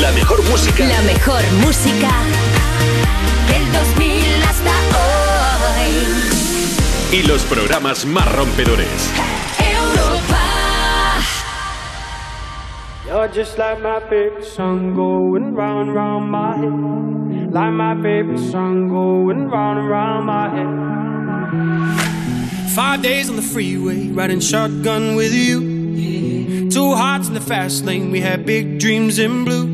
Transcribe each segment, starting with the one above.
La mejor música. La mejor música del 2000 hasta hoy. Y los programas más rompedores. Europa. You're just like my favorite song going round and round my head. Like my favorite song going round and round my head. Five days on the freeway, riding shotgun with you. Two hearts in the fast lane, we had big dreams in blue.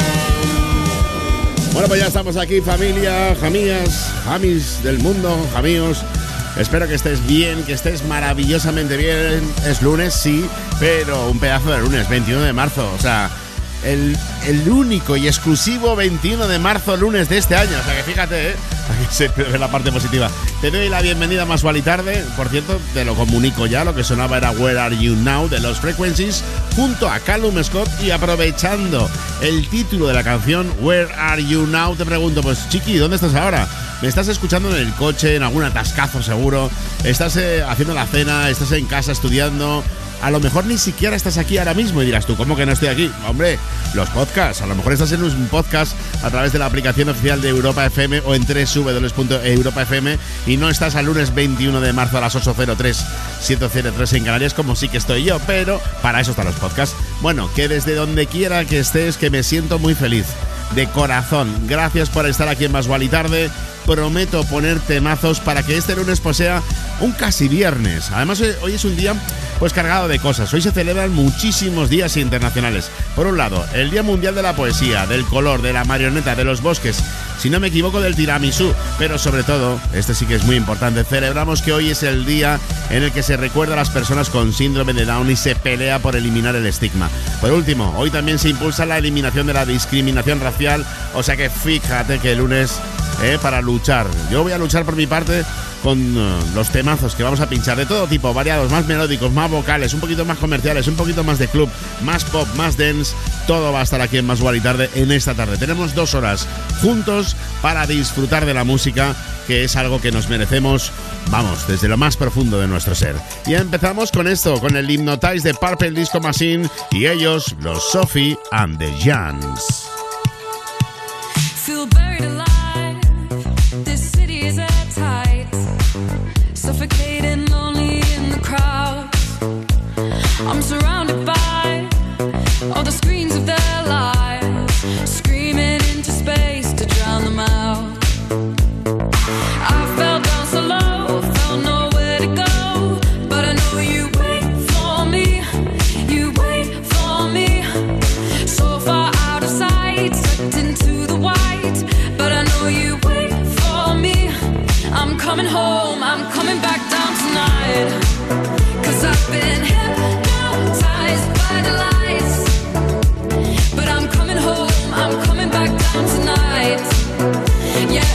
Bueno, pues ya estamos aquí, familia, jamías, jamis del mundo, jamíos. Espero que estés bien, que estés maravillosamente bien. Es lunes, sí, pero un pedazo de lunes, 21 de marzo. O sea, el, el único y exclusivo 21 de marzo, lunes de este año. O sea que fíjate, ¿eh? Aquí se ve la parte positiva. Te doy la bienvenida Más y Tarde. Por cierto, te lo comunico ya. Lo que sonaba era Where Are You Now de los Frequencies junto a Callum Scott. Y aprovechando el título de la canción Where Are You Now, te pregunto, pues Chiqui, ¿dónde estás ahora? ¿Me estás escuchando en el coche, en algún atascazo seguro? ¿Estás eh, haciendo la cena? ¿Estás en casa estudiando? A lo mejor ni siquiera estás aquí ahora mismo y dirás tú, ¿cómo que no estoy aquí? Hombre, los podcasts. A lo mejor estás en un podcast a través de la aplicación oficial de Europa FM o en www.europafm y no estás al lunes 21 de marzo a las 8.03, 7.03 en Canarias, como sí que estoy yo, pero para eso están los podcasts. Bueno, que desde donde quiera que estés, que me siento muy feliz. De corazón, gracias por estar aquí en Más y Tarde. Prometo poner temazos para que este lunes pues sea un casi viernes. Además, hoy- hoy es un día pues cargado de cosas. Hoy se celebran muchísimos días internacionales. Por un lado, el Día Mundial de la Poesía, del color, de la marioneta, de los bosques, si no me equivoco, del tiramisú. Pero sobre todo, este sí que es muy importante, celebramos que hoy es el día en el que se recuerda a las personas con síndrome de Down y se pelea por eliminar el estigma. Por último, hoy también se impulsa la eliminación de la discriminación racial, o sea que fíjate que el lunes eh, para luchar. Yo voy a luchar por mi parte con eh, los temazos que vamos a pinchar de todo tipo, variados, más melódicos, más vocales, un poquito más comerciales, un poquito más de club, más pop, más dance. Todo va a estar aquí en Más y Tarde en esta tarde. Tenemos dos horas juntos para disfrutar de la música, que es algo que nos merecemos, vamos, desde lo más profundo de nuestro ser. Y empezamos con esto, con el Hypnotize de Purple Disco Machine y ellos, los Sophie and the Jans. suffocating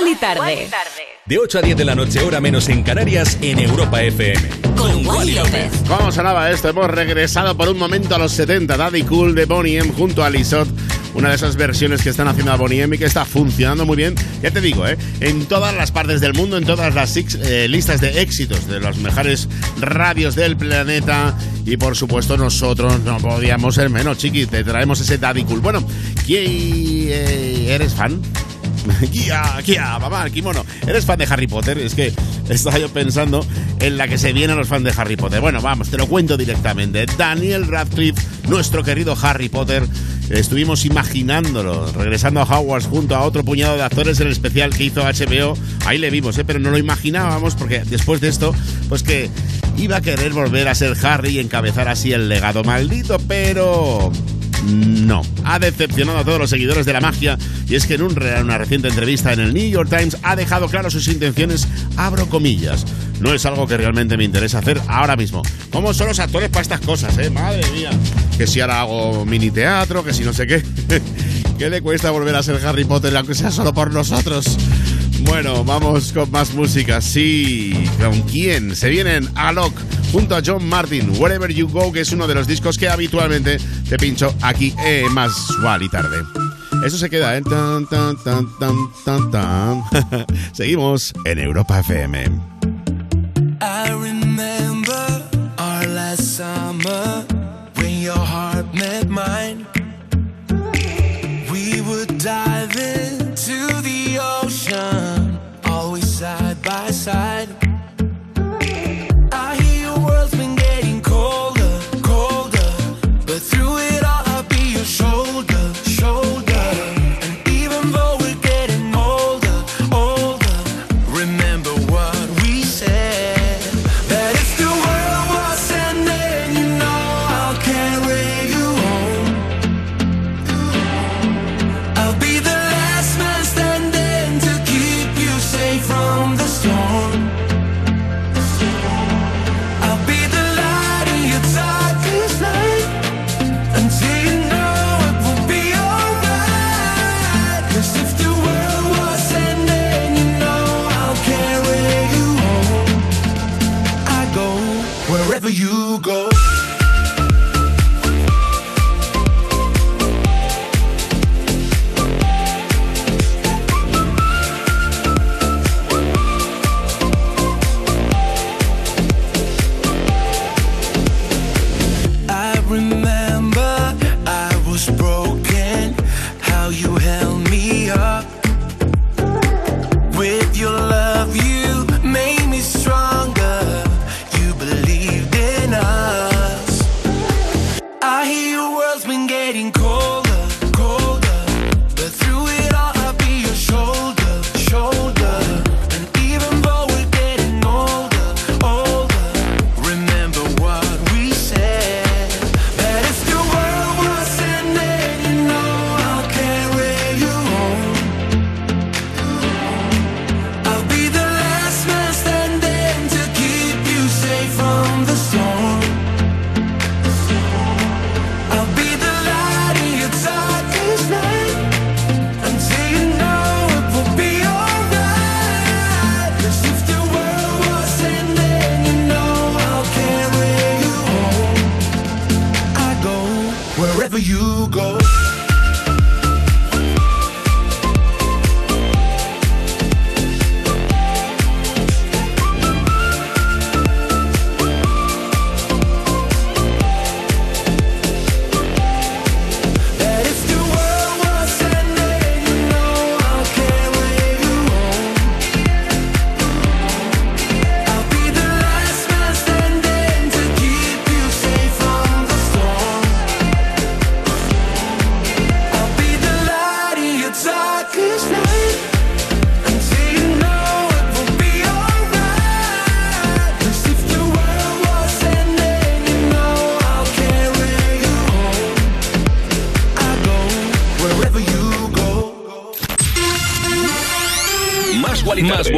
Más y tarde. de 8 a 10 de la noche, hora menos en Canarias, en Europa FM. Con Wally López. ¿Cómo sonaba esto? Hemos regresado por un momento a los 70. Daddy Cool de Bonnie M junto a Lisot. Una de esas versiones que están haciendo a Bonnie M y que está funcionando muy bien. Ya te digo, ¿eh? en todas las partes del mundo, en todas las eh, listas de éxitos de los mejores radios del planeta. Y por supuesto, nosotros no podíamos ser menos, chiqui. Te traemos ese Daddy Cool. Bueno, ¿quién eh, eres fan? Guía, guía, mamá, kimono. ¿Eres fan de Harry Potter? Es que estaba yo pensando en la que se vienen los fans de Harry Potter. Bueno, vamos, te lo cuento directamente. Daniel Radcliffe, nuestro querido Harry Potter, estuvimos imaginándolo, regresando a Hogwarts junto a otro puñado de actores en el especial que hizo HBO. Ahí le vimos, ¿eh? pero no lo imaginábamos porque después de esto, pues que iba a querer volver a ser Harry y encabezar así el legado maldito, pero no. Ha decepcionado a todos los seguidores de la magia y es que en una reciente entrevista en el New York Times ha dejado claro sus intenciones, abro comillas. No es algo que realmente me interesa hacer ahora mismo. ¿Cómo son los actores para estas cosas, eh? Madre mía. Que si ahora hago mini teatro, que si no sé qué. ¿Qué le cuesta volver a ser Harry Potter, aunque sea solo por nosotros? Bueno, vamos con más música. Sí, ¿con quién? Se vienen Alok junto a John Martin, Wherever You Go, que es uno de los discos que habitualmente te pincho aquí en Más Sual y Tarde. Eso se queda, ¿eh? Tan, tan, tan, tan, tan, tan. Seguimos en Europa FM.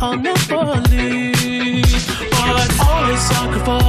I'll never leave. But always sacrifice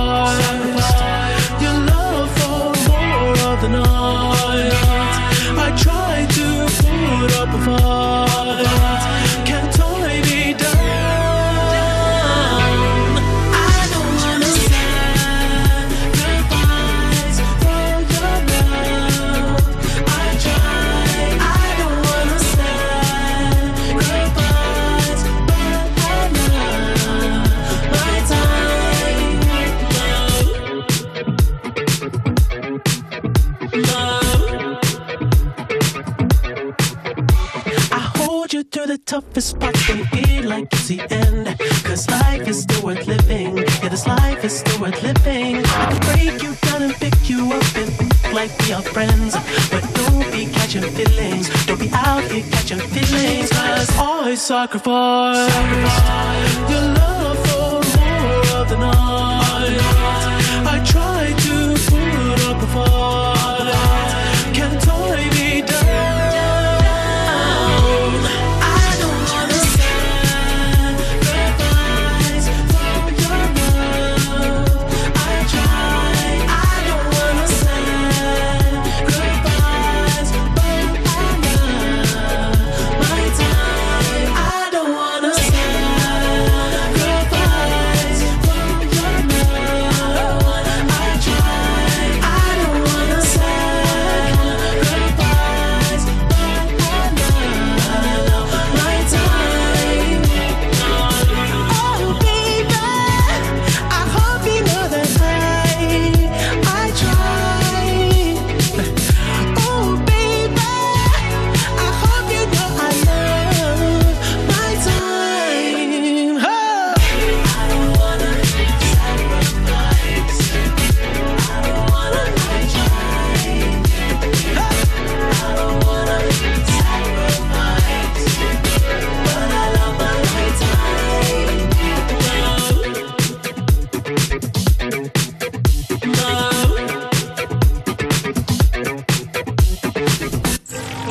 I sacrifice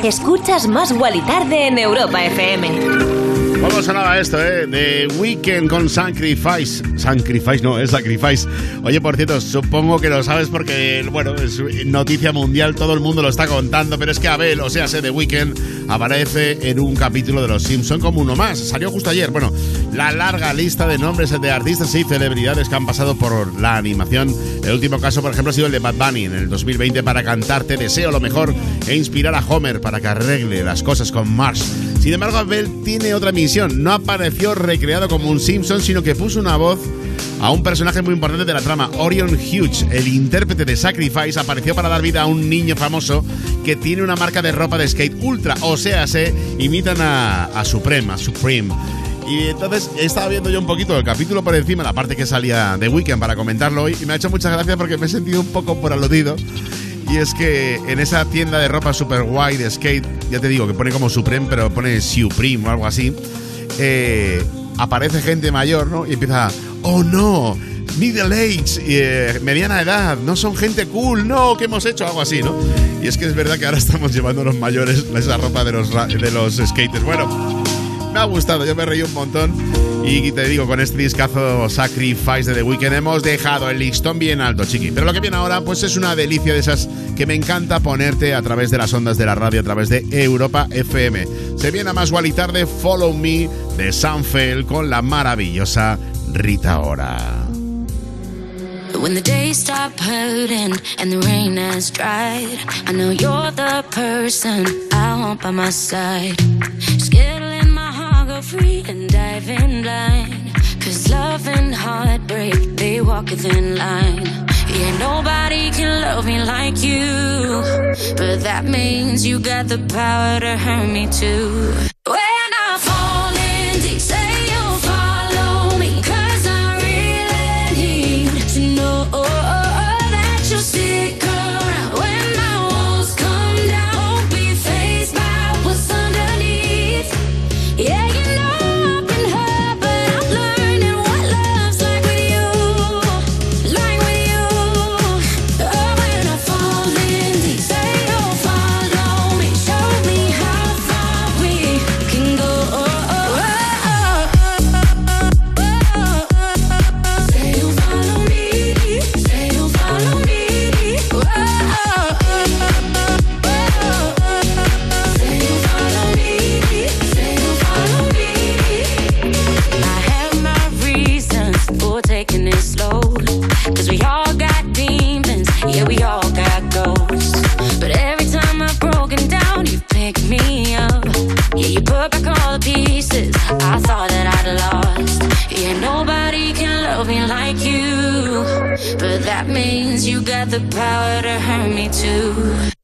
Escuchas Más Wally Tarde en Europa FM. ¿Cómo sonaba esto, eh? The Weekend con Sacrifice. Sacrifice, no, es Sacrifice. Oye, por cierto, supongo que lo sabes porque, bueno, es noticia mundial, todo el mundo lo está contando, pero es que Abel, o sea, se The Weekend, aparece en un capítulo de Los Simpson como uno más. Salió justo ayer. Bueno, la larga lista de nombres de artistas y celebridades que han pasado por la animación. El último caso, por ejemplo, ha sido el de Bad Bunny en el 2020 para cantarte Deseo lo mejor e inspirar a Homer para que arregle las cosas con Marsh. Sin embargo, Abel tiene otra misión. No apareció recreado como un Simpson, sino que puso una voz a un personaje muy importante de la trama. Orion Hughes, el intérprete de Sacrifice, apareció para dar vida a un niño famoso que tiene una marca de ropa de skate ultra. O sea, se imitan a, a Supreme, a Supreme. Y entonces estaba viendo yo un poquito el capítulo por encima, la parte que salía de Weekend para comentarlo hoy, y me ha hecho mucha gracia porque me he sentido un poco por aludido. Y es que en esa tienda de ropa super guay de skate, ya te digo que pone como Supreme, pero pone Supreme o algo así, eh, aparece gente mayor, ¿no? Y empieza, oh no, middle age, eh, mediana edad, no son gente cool, no, ¿qué hemos hecho? Algo así, ¿no? Y es que es verdad que ahora estamos llevando los mayores esa ropa de los, de los skaters. Bueno. Me ha gustado, yo me reí un montón. Y te digo, con este discazo Sacrifice de The Weeknd hemos dejado el listón bien alto, chiqui. Pero lo que viene ahora, pues es una delicia de esas que me encanta ponerte a través de las ondas de la radio, a través de Europa FM. Se viene a más y tarde Follow Me de Sanfel con la maravillosa Rita Ora. When the days stop hurting and the rain has dried, I know you're the person I want by my side. Free and dive in blind. Cause love and heartbreak, they walk within line. Yeah, nobody can love me like you. But that means you got the power to hurt me too. Means you got the power to hurt me too.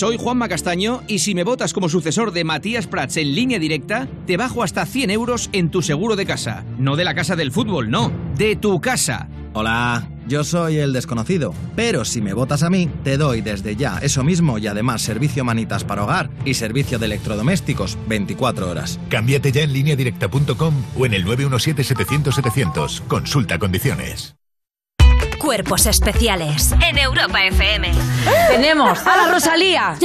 Soy Juanma Castaño y si me votas como sucesor de Matías Prats en línea directa, te bajo hasta 100 euros en tu seguro de casa. No de la casa del fútbol, no, de tu casa. Hola, yo soy el desconocido, pero si me votas a mí, te doy desde ya eso mismo y además servicio manitas para hogar y servicio de electrodomésticos 24 horas. Cámbiate ya en lineadirecta.com o en el 917-700-700. Consulta condiciones. Cuerpos especiales en Europa FM. Tenemos a la Rosalía.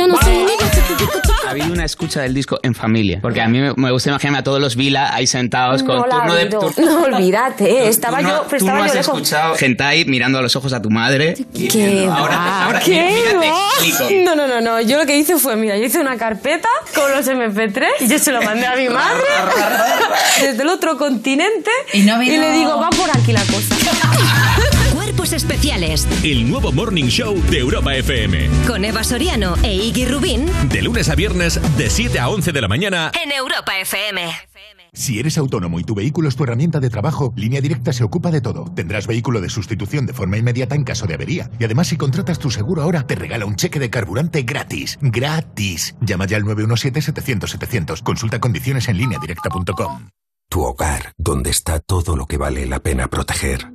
Ha habido una escucha del disco en familia. Porque a mí me, me gusta imaginarme a todos los Vila ahí sentados con No la turno de. tur- No, olvídate, estaba Tú no- yo, tú estaba no yo has lejos. escuchado Gentai mirando a los ojos a tu madre. y ¿Qué diciendo, ahora, va? ahora, ¿Qué mira, te va? explico. No, no, no, no. Yo lo que hice fue, mira, yo hice una carpeta con los MP3 y yo se lo mandé a mi madre desde el otro continente y, no vino- le digo, va por aquí la cosa. Cuerpos especiales El nuevo Morning Show de Europa FM. con Eva Soriano e Iggy Rubín De lunes a viernes, de 7 a 11 de la mañana. en Europa FM. Si eres autónomo y tu vehículo es tu herramienta de trabajo, Línea Directa se ocupa de todo. Tendrás vehículo de sustitución de forma inmediata en caso de avería. Y además, si contratas tu seguro ahora, te regala un cheque de carburante gratis. ¡Gratis! Llama ya al 917-700-700. Consulta condiciones en lineadirecta.com. Tu hogar, donde está todo lo que vale la pena proteger.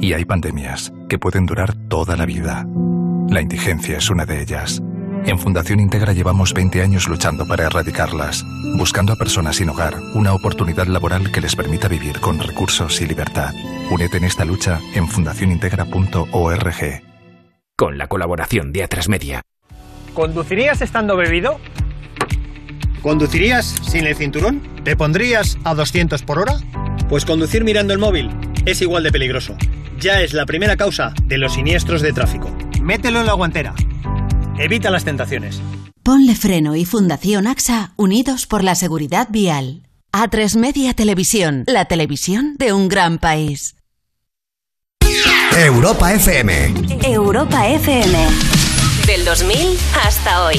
y hay pandemias que pueden durar toda la vida. La indigencia es una de ellas. En Fundación Integra llevamos 20 años luchando para erradicarlas, buscando a personas sin hogar una oportunidad laboral que les permita vivir con recursos y libertad. Únete en esta lucha en fundacionintegra.org. Con la colaboración de Atrasmedia. ¿Conducirías estando bebido? ¿Conducirías sin el cinturón? ¿Te pondrías a 200 por hora? Pues conducir mirando el móvil es igual de peligroso. Ya es la primera causa de los siniestros de tráfico. Mételo en la guantera. Evita las tentaciones. Ponle Freno y Fundación AXA unidos por la seguridad vial. A3 Media Televisión, la televisión de un gran país. Europa FM. Europa FM. Del 2000 hasta hoy.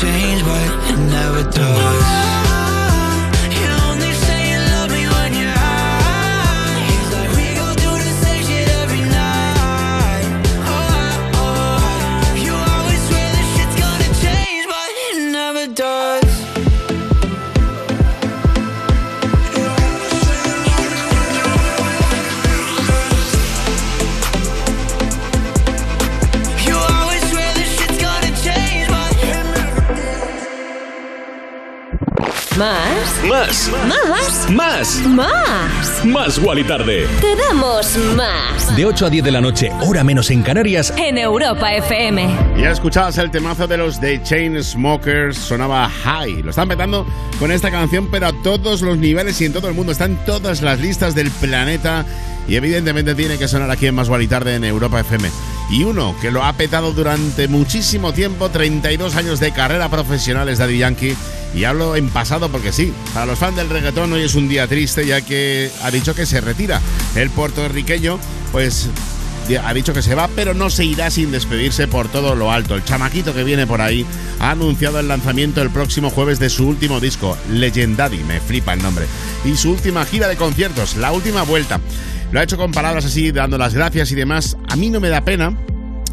Change, but it never does. Más. Más. Más. Más. Más. Más Wally Tarde. Te damos más. De 8 a 10 de la noche, hora menos en Canarias. En Europa FM. Ya escuchabas el temazo de los The Chainsmokers, sonaba High. Lo están petando con esta canción, pero a todos los niveles y en todo el mundo. Están todas las listas del planeta y evidentemente tiene que sonar aquí en Más Guali Tarde en Europa FM. Y uno que lo ha petado durante muchísimo tiempo, 32 años de carrera profesional es Daddy Yankee. Y hablo en pasado porque sí, para los fans del reggaetón hoy es un día triste ya que ha dicho que se retira. El puertorriqueño, pues ha dicho que se va, pero no se irá sin despedirse por todo lo alto. El chamaquito que viene por ahí ha anunciado el lanzamiento el próximo jueves de su último disco, Legendary, me flipa el nombre, y su última gira de conciertos, la última vuelta. Lo ha hecho con palabras así, dando las gracias y demás. A mí no me da pena,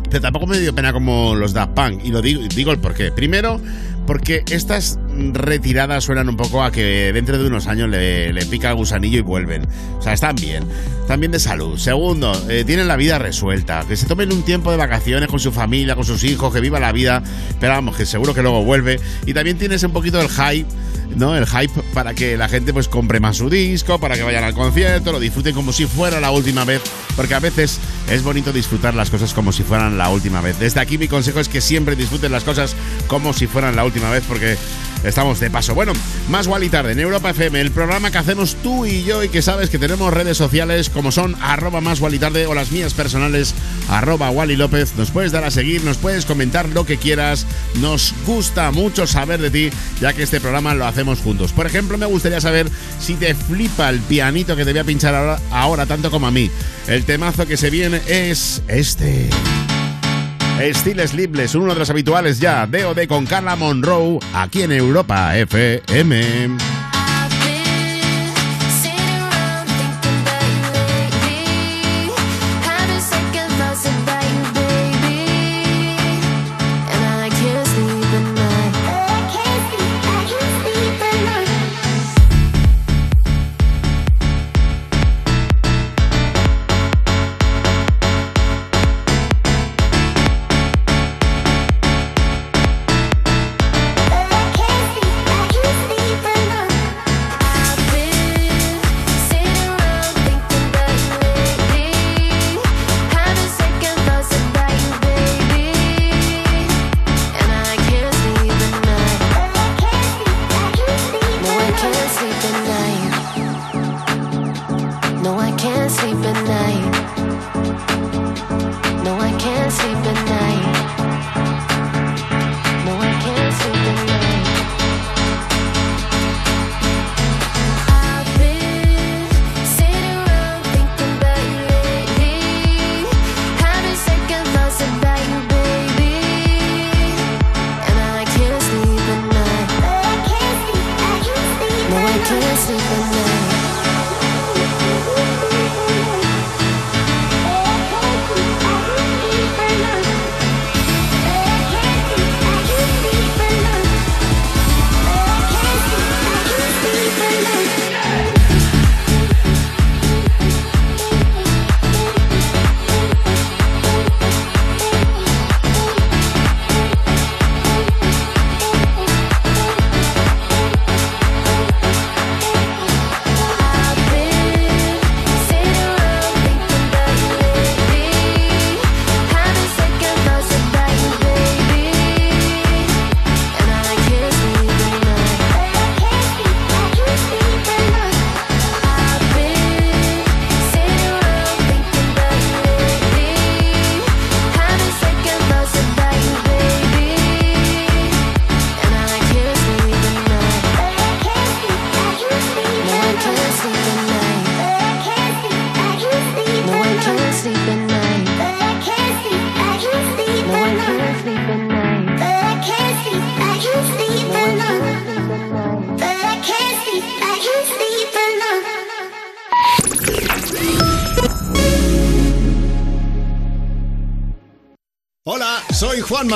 pero tampoco me dio pena como los Daft Punk, y lo digo, digo el porqué. Primero, porque estas retiradas suenan un poco a que dentro de unos años le, pica el gusanillo y vuelven. O sea, están bien. Están bien de salud. Segundo, eh, tienen la vida resuelta. Que se tomen un tiempo de vacaciones con su familia, con sus hijos, que viva la vida. Pero vamos, que seguro que luego vuelve. Y también tienes un poquito el hype, ¿no? El hype para que la gente pues compre más su disco, para que vayan al concierto, lo disfruten como si fuera la última vez. Porque a veces es bonito disfrutar las cosas como si fueran la última vez. Desde aquí mi consejo es que siempre disfruten las cosas como si fueran la última vez porque estamos de paso. Bueno, más Wally Tarde en Europa FM, el programa que hacemos tú y yo y que sabes que tenemos redes sociales como son arroba más Wally Tarde o las mías personales arroba Wally López. Nos puedes dar a seguir, nos puedes comentar lo que quieras. Nos gusta mucho saber de ti ya que este programa lo hacemos juntos. Por ejemplo, me gustaría saber si te flipa el pianito que te voy a pinchar ahora, ahora tanto como a mí. El temazo que se viene es este. Steel Sleepless, uno de los habituales ya, D.O.D. con Carla Monroe, aquí en Europa FM.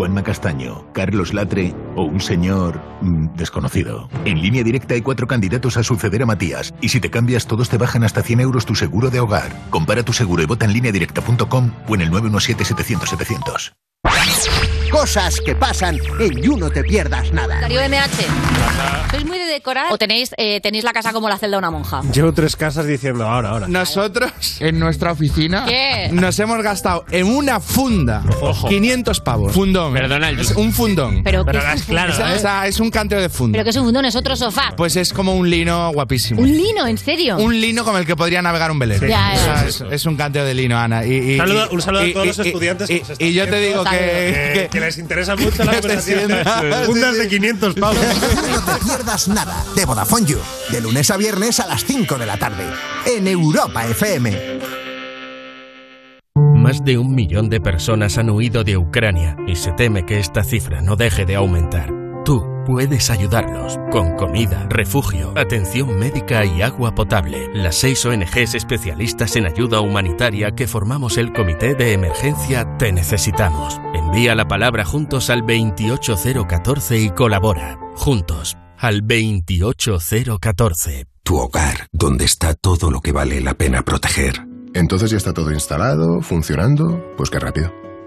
Juanma Castaño, Carlos Latre o un señor mm, desconocido. En línea directa hay cuatro candidatos a suceder a Matías y si te cambias todos te bajan hasta 100 euros tu seguro de hogar. Compara tu seguro y vota en lineadirecta.com o en el 917-700-700. Cosas que pasan en You No Te Pierdas Nada. Darío MH. ¿Sois muy de decorar o tenéis, eh, tenéis la casa como la celda de una monja? Llevo tres casas diciendo ahora, ahora. Nosotros, en nuestra oficina, ¿Qué? nos hemos gastado en una funda 500 pavos. Fundón. Perdona, es un fundón. Pero Pero ¿qué es claro, fundón? O sea, es un canteo de funda. Pero que es un fundón, es otro sofá. Pues es como un lino guapísimo. ¿Un lino? ¿En serio? Un lino con el que podría navegar un velero. Ya, O sea, ya. es, es un canteo de lino, Ana. Y, y- Saludo- y- un saludo a y- todos los estudiantes y- que yo te digo que, Que- que les interesa mucho la conversación. Fundas de 500 pavos. No te pierdas nada de Vodafone. De lunes a viernes a las 5 de la tarde. En Europa FM. Más de un millón de personas han huido de Ucrania y se teme que esta cifra no deje de aumentar. Tú puedes ayudarlos con comida, refugio, atención médica y agua potable. Las seis ONGs especialistas en ayuda humanitaria que formamos el Comité de Emergencia Te Necesitamos. Envía la palabra juntos al 28014 y colabora. Juntos al 28014. Tu hogar, donde está todo lo que vale la pena proteger. Entonces ya está todo instalado, funcionando. Pues qué rápido.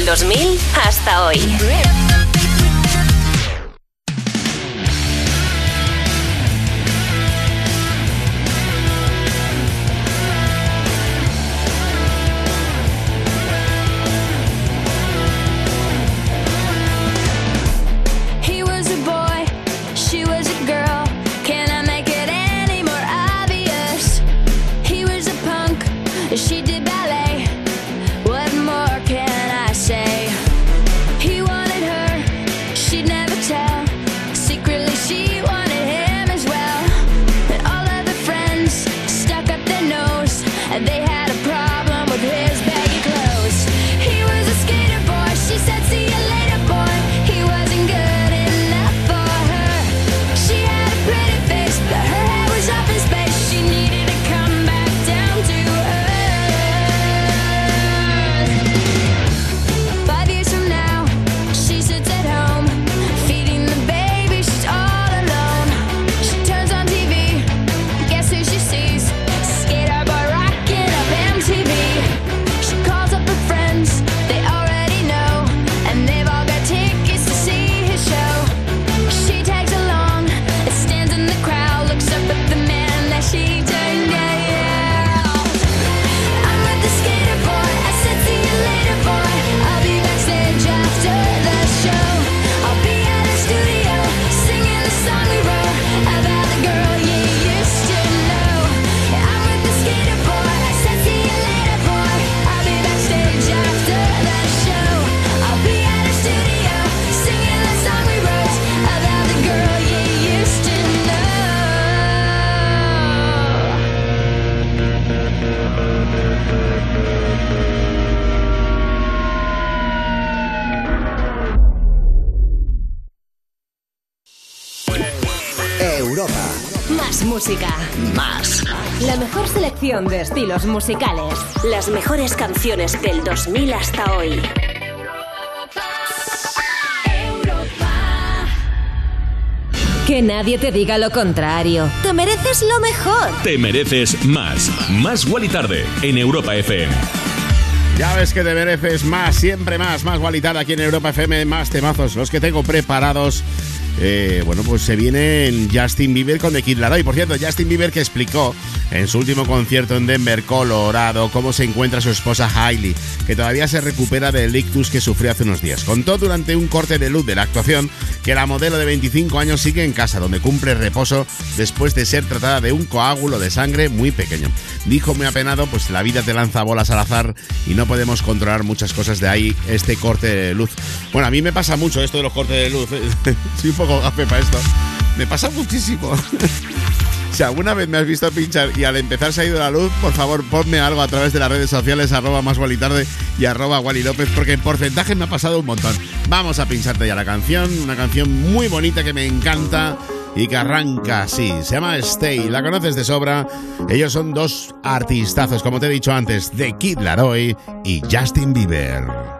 Del 2000 hasta hoy. De estilos musicales. Las mejores canciones del 2000 hasta hoy. Que nadie te diga lo contrario. Te mereces lo mejor. Te mereces más. Más Wally Tarde en Europa FM. Ya ves que te mereces más, siempre más, más gualitada aquí en Europa FM, más temazos, los que tengo preparados. Eh, bueno, pues se viene en Justin Bieber con The Kid Laroi. Por cierto, Justin Bieber que explicó en su último concierto en Denver, Colorado, cómo se encuentra su esposa Hailey, que todavía se recupera del ictus que sufrió hace unos días. Contó durante un corte de luz de la actuación que la modelo de 25 años sigue en casa, donde cumple reposo después de ser tratada de un coágulo de sangre muy pequeño. Dijo muy apenado, pues la vida te lanza bolas al azar y no podemos controlar muchas cosas de ahí este corte de luz. Bueno, a mí me pasa mucho esto de los cortes de luz. Soy un poco gafe para esto. Me pasa muchísimo. Si alguna vez me has visto pinchar y al empezar se ha ido la luz, por favor ponme algo a través de las redes sociales, arroba más tarde y arroba Wally López, porque en porcentaje me ha pasado un montón. Vamos a pincharte ya la canción, una canción muy bonita que me encanta y que arranca así. Se llama Stay, la conoces de sobra. Ellos son dos artistazos, como te he dicho antes, de Kid Laroi y Justin Bieber.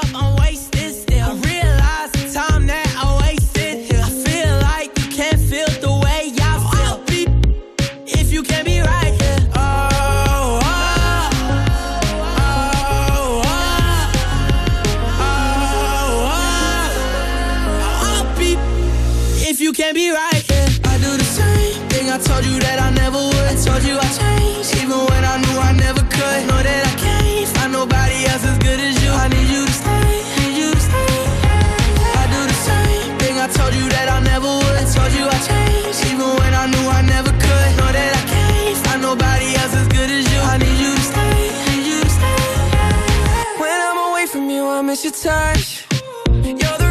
miss your touch. You're the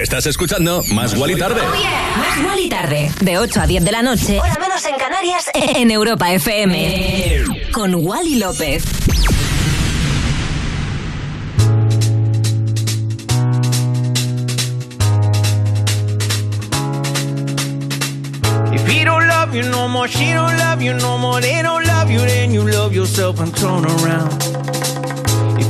Estás escuchando Más Guali Tarde. Más Guali y Tarde, de 8 a 10 de la noche, hora menos en Canarias, en Europa FM. Con Wally López. If he don't love you no more, she don't love you no more, they don't love you, then you love yourself and turn around.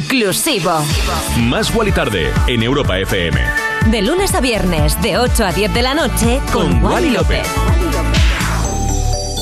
Inclusivo. Más Wally Tarde en Europa FM. De lunes a viernes, de 8 a 10 de la noche, con, Con Wally Wally López.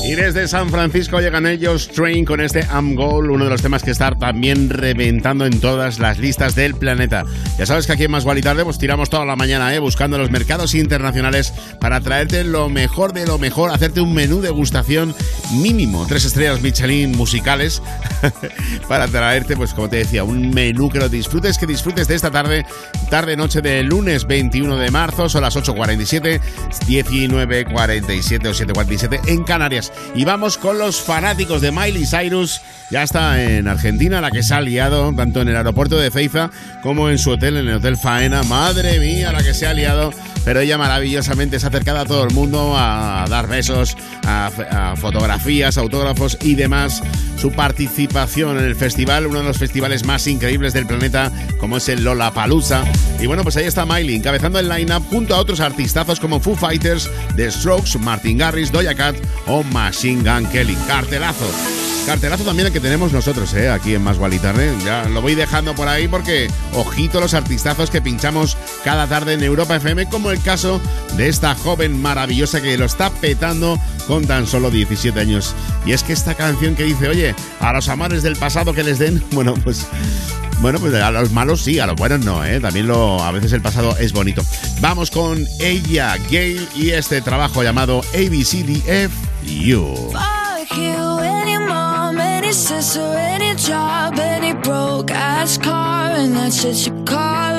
Y desde San Francisco llegan ellos Train con este Am Goal, uno de los temas que está también reventando en todas las listas del planeta. Ya sabes que aquí en Más y Tarde pues tiramos toda la mañana ¿eh? buscando los mercados internacionales para traerte lo mejor de lo mejor, hacerte un menú de gustación mínimo, tres estrellas Michelin musicales, para traerte, pues como te decía, un menú que lo disfrutes, que disfrutes de esta tarde, tarde-noche de lunes 21 de marzo, son las 8.47, 19.47 o 7.47 en Canarias. Y vamos con los fanáticos de Miley Cyrus. Ya está en Argentina, la que se ha liado tanto en el aeropuerto de Ceiza como en su hotel, en el Hotel Faena. Madre mía, la que se ha liado. Pero ella maravillosamente se ha acercado a todo el mundo a dar besos, a, a fotografías, autógrafos y demás. Su participación en el festival, uno de los festivales más increíbles del planeta, como es el Lollapalooza. Y bueno, pues ahí está Miley, encabezando el line-up junto a otros artistazos como Foo Fighters, The Strokes, Martin Garrix, Doja Cat o Machine Gun Kelly. Cartelazo. Cartelazo también el que tenemos nosotros, ¿eh? aquí en Más Gual y Tarde. Ya lo voy dejando por ahí porque, ojito, los artistazos que pinchamos cada tarde en Europa FM, como el caso de esta joven maravillosa que lo está petando con tan solo 17 años. Y es que esta canción que dice, oye, a los amores del pasado que les den, bueno, pues. Bueno, pues a los malos sí, a los buenos no, ¿eh? También lo, a veces el pasado es bonito. Vamos con ella, Gail, y este trabajo llamado ABCDF You. Fuck you, any mom, any sister, any job, any broke ass car, and that's shit you call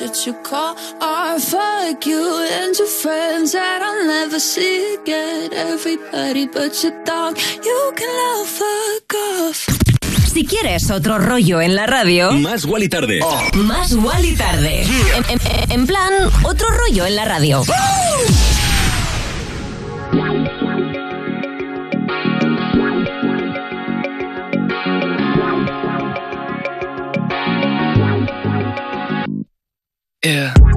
you call. Fuck you and your friends that I'll never see again. Everybody but your dog, you can love fuck off. Si quieres otro rollo en la radio, Más Wally Tarde. más Wally tarde. En, en- en plan, otro rollo en la radio. Yeah.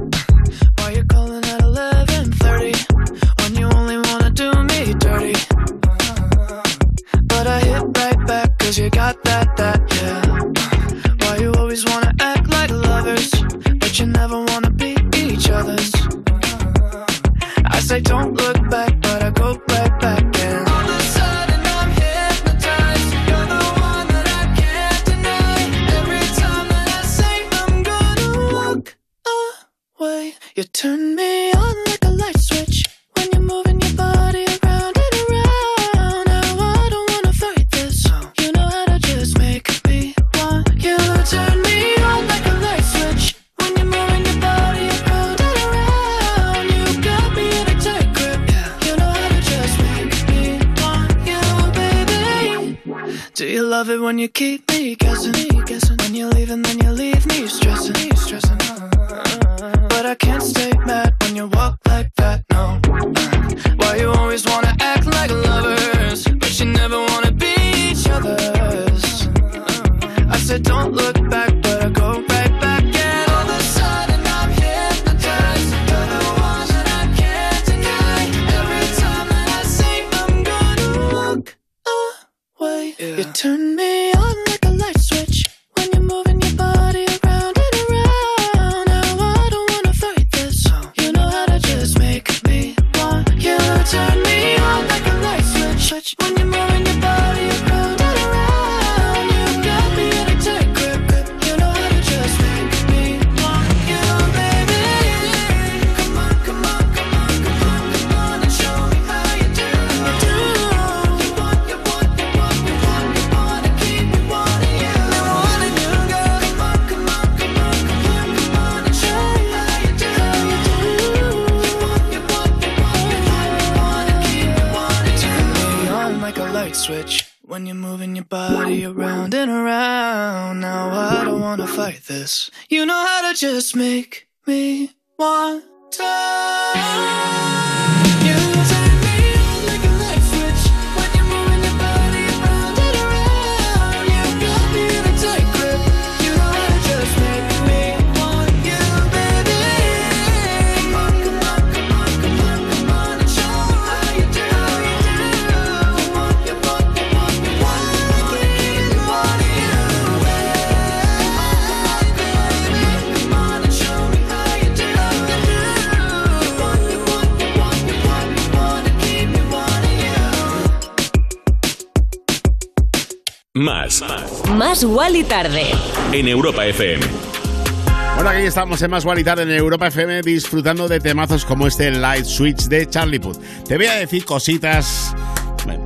Más Wally tarde. En Europa FM. Bueno, aquí estamos en Más y Tarde en Europa FM disfrutando de temazos como este Light Switch de Charlie Puth. Te voy a decir cositas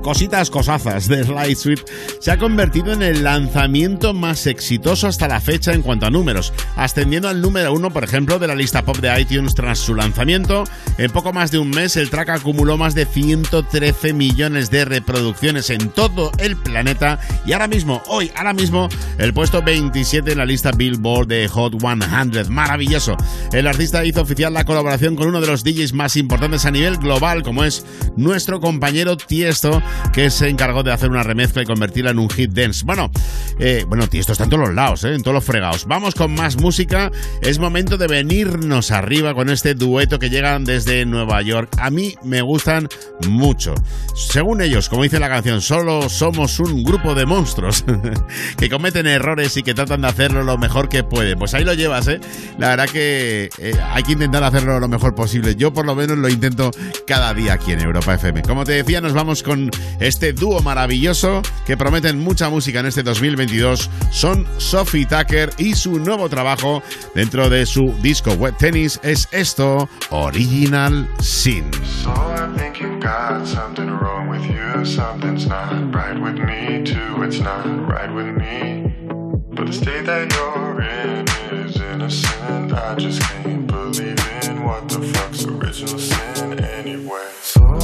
cositas cosazas de Light Switch se ha convertido en el lanzamiento más exitoso hasta la fecha en cuanto a números, ascendiendo al número uno, por ejemplo, de la lista pop de iTunes tras su lanzamiento. En poco más de un mes, el track acumuló más de 113 millones de reproducciones en todo el planeta y ahora mismo, hoy, ahora mismo, el puesto 27 en la lista Billboard de Hot 100. Maravilloso. El artista hizo oficial la colaboración con uno de los DJs más importantes a nivel global, como es nuestro compañero Tiesto, que se encargó de hacer una remezcla y convertirla un hit dance. Bueno, eh, bueno, Tiesto está en todos los lados, eh, en todos los fregados. Vamos con más música. Es momento de venirnos arriba con este dueto que llegan desde Nueva York. A mí me gustan mucho. Según ellos, como dice la canción, solo somos un grupo de monstruos que cometen errores y que tratan de hacerlo lo mejor que pueden. Pues ahí lo llevas, ¿eh? La verdad que eh, hay que intentar hacerlo lo mejor posible. Yo por lo menos lo intento cada día aquí en Europa FM. Como te decía, nos vamos con este dúo maravilloso que prometen mucha música en este 2022. Son Sophie Tucker y su nuevo trabajo dentro de su disco Web Tennis es esto, Original Sin. So I think you got something wrong with you. Something's not right with me, too. It's not right with me. But the state that you're in is innocent. I just can't believe in what the fuck's original sin anyway. So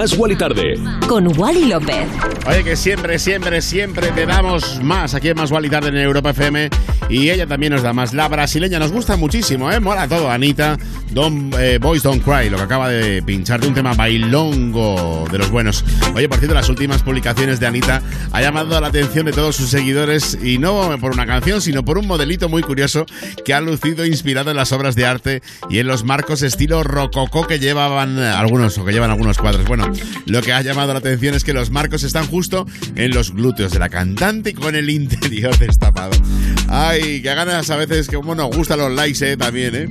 Más Guali Tarde. Con Wally López. Oye, que siempre, siempre, siempre te damos más aquí en Más Guali Tarde en Europa FM. Y ella también nos da más. La brasileña nos gusta muchísimo, ¿eh? Mola todo. Anita, Don't, eh, Boys Don't Cry, lo que acaba de pinchar de un tema bailongo de los buenos. Oye, las últimas publicaciones de Anita ha llamado la atención de todos sus seguidores y no por una canción, sino por un modelito muy curioso que ha lucido inspirado en las obras de arte y en los marcos estilo rococó que llevaban algunos o que llevan algunos cuadros. Bueno, lo que ha llamado la atención es que los marcos están justo en los glúteos de la cantante con el interior destapado. Ay, que ganas a veces que como nos gustan los likes, eh, también, eh.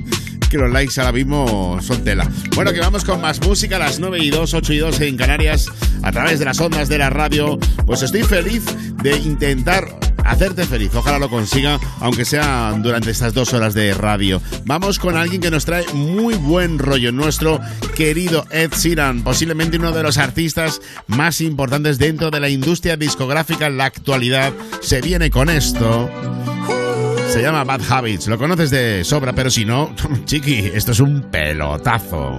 Que los likes ahora mismo son tela. Bueno, que vamos con más música las 9 y 2, 8 y 2 en Canarias, a través de las ondas de la radio. Pues estoy feliz de intentar hacerte feliz. Ojalá lo consiga, aunque sea durante estas dos horas de radio. Vamos con alguien que nos trae muy buen rollo. Nuestro querido Ed Sheeran, posiblemente uno de los artistas más importantes dentro de la industria discográfica en la actualidad, se viene con esto. Se llama Bad Habits. Lo conoces de sobra, pero si no, chiqui, esto es un pelotazo.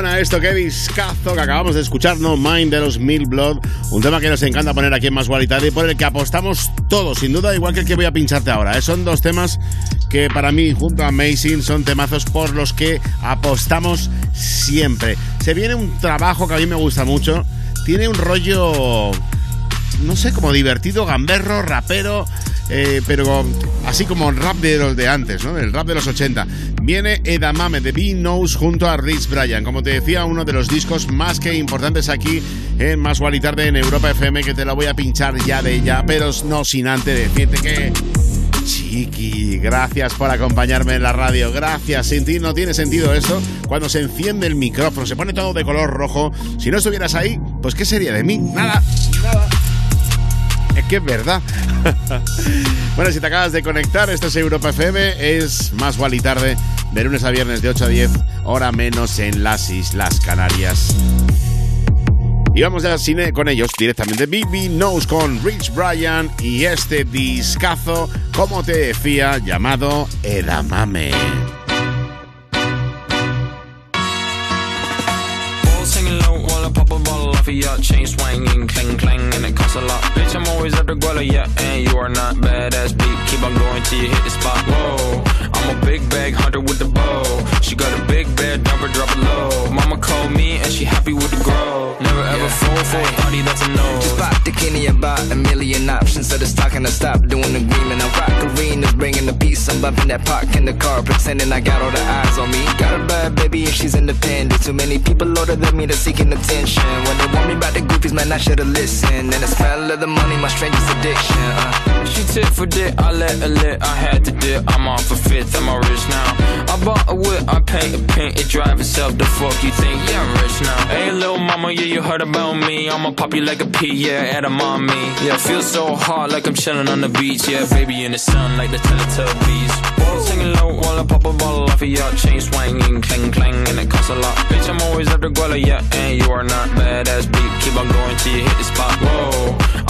suena esto? Qué discazo que acabamos de escuchar, No Mind de los Mil Blood. Un tema que nos encanta poner aquí en Más Gualitari y por el que apostamos todos, sin duda, igual que el que voy a pincharte ahora. ¿eh? Son dos temas que para mí, junto a Amazing, son temazos por los que apostamos siempre. Se viene un trabajo que a mí me gusta mucho. Tiene un rollo, no sé, como divertido, gamberro, rapero. Eh, pero así como rap de los de antes, ¿no? El rap de los 80. Viene Edamame de B Knows junto a Rich Bryan. Como te decía, uno de los discos más que importantes aquí en Más y Tarde en Europa FM, que te lo voy a pinchar ya de ya, pero no sin antes decirte que. Chiqui, gracias por acompañarme en la radio. Gracias. Sin ti no tiene sentido esto. Cuando se enciende el micrófono, se pone todo de color rojo. Si no estuvieras ahí, pues ¿qué sería de mí? Nada, nada. Es que es verdad. bueno, si te acabas de conectar, esto es Europa FM, es más y tarde, de lunes a viernes de 8 a 10, hora menos en las Islas Canarias. Y vamos al cine con ellos directamente. BB Knows con Rich Bryan y este discazo, como te decía, llamado Edamame. It's stop doing the agreement. I rock arenas, bringing the peace. I'm bumping that park in the car, pretending I got all the eyes on me. Got a bad baby and she's independent. Too many people older than me that's seeking attention. When they want me about the groupies, man, I should've listened. And the smell of the money, my strangest addiction. Uh. She tit for dick, I let her lit, I had to dip. I'm off a fifth, I'm a rich now. I bought a whip, I paint a paint, it drive itself. The fuck you think? Yeah, I'm rich now. Hey, little mama, yeah, you heard about me. I'ma pop you like a pea, yeah, at a mommy. Yeah, feel so hot like I'm chilling on the beach. Yeah, baby in the sun like the Teletubbies. Ball singing low while I pop a bottle off of your chain swinging, clang clang, and it costs a lot. Bitch, I'm always at the guala, yeah, and you are not badass beat. Keep on going till you hit the spot. Whoa,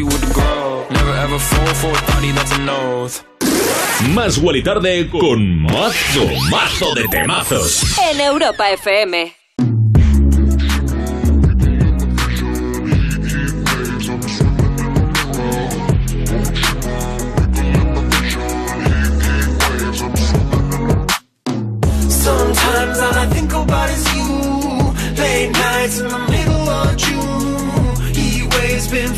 with the grow. Never ever fall for a that's oath. Más y tarde con mazo, mazo de temazos. En Europa FM. Sometimes all I think about is you. Late nights in the middle of June. He waves been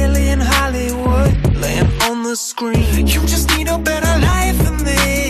clearly in Hollywood, laying on the screen. You just need a better life than this.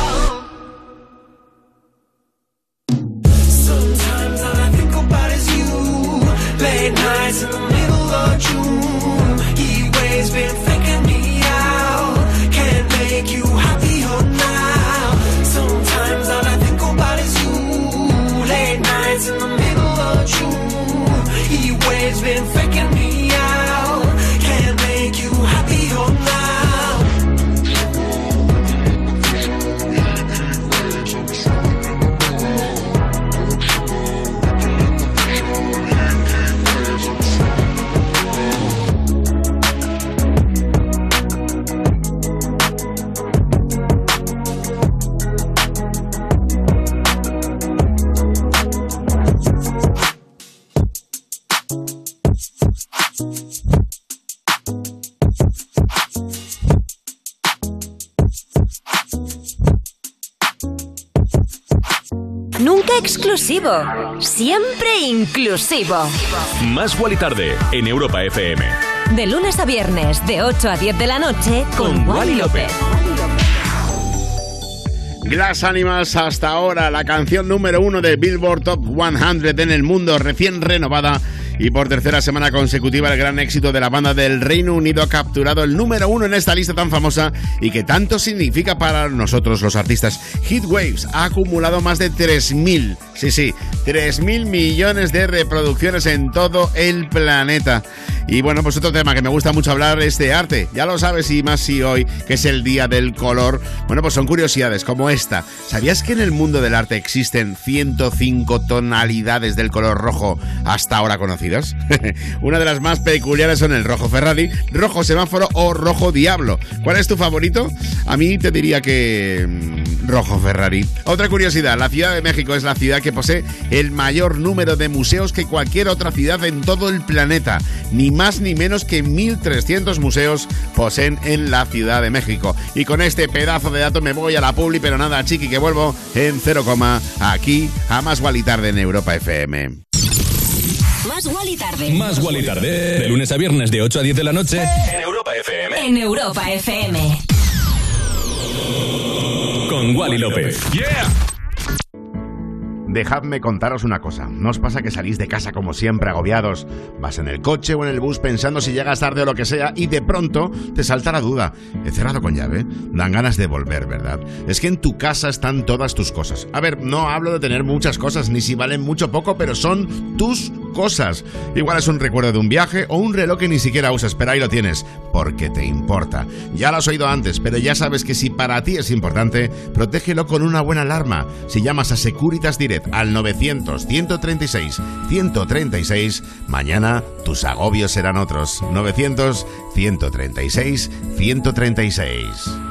Inclusivo. Más Wally Tarde en Europa FM. De lunes a viernes, de 8 a 10 de la noche, con, Wally López. Glass Animals hasta ahora, la canción número uno de Billboard Top 100 en el mundo, recién renovada y por tercera semana consecutiva el gran éxito de la banda del Reino Unido ha capturado el número uno en esta lista tan famosa y que tanto significa para nosotros los artistas. Heat Waves ha acumulado más de 3.000, sí, sí, 3.000 millones de reproducciones en todo el planeta. Y bueno, pues otro tema que me gusta mucho hablar es de arte. Ya lo sabes y más si hoy, que es el Día del Color. Bueno, pues son curiosidades como esta. ¿Sabías que en el mundo del arte existen 105 tonalidades del color rojo hasta ahora conocidas? Una de las más peculiares son el rojo Ferrari, rojo semáforo o rojo diablo. ¿Cuál es tu favorito? A mí te diría que mm, rojo Ferrari. Otra curiosidad, la Ciudad de México es la ciudad que posee el mayor número de museos que cualquier otra ciudad en todo el planeta. Ni ni menos que 1.300 museos poseen en la Ciudad de México. Y con este pedazo de dato me voy a la publi, pero nada, chiqui, que vuelvo en 0, aquí a más y tarde en Europa FM. Más Wally tarde. Más Wally tarde. De lunes a viernes de 8 a 10 de la noche. En Europa FM. En Europa FM. Con Wally López. Dejadme contaros una cosa. ¿No os pasa que salís de casa como siempre agobiados? Vas en el coche o en el bus pensando si llegas tarde o lo que sea y de pronto te salta la duda. ¿He cerrado con llave? Dan ganas de volver, ¿verdad? Es que en tu casa están todas tus cosas. A ver, no hablo de tener muchas cosas ni si valen mucho o poco, pero son tus cosas. Igual es un recuerdo de un viaje o un reloj que ni siquiera usas, pero ahí lo tienes, porque te importa. Ya lo has oído antes, pero ya sabes que si para ti es importante, protégelo con una buena alarma. Si llamas a Securitas Direct al 900-136-136, mañana tus agobios serán otros. 900-136-136.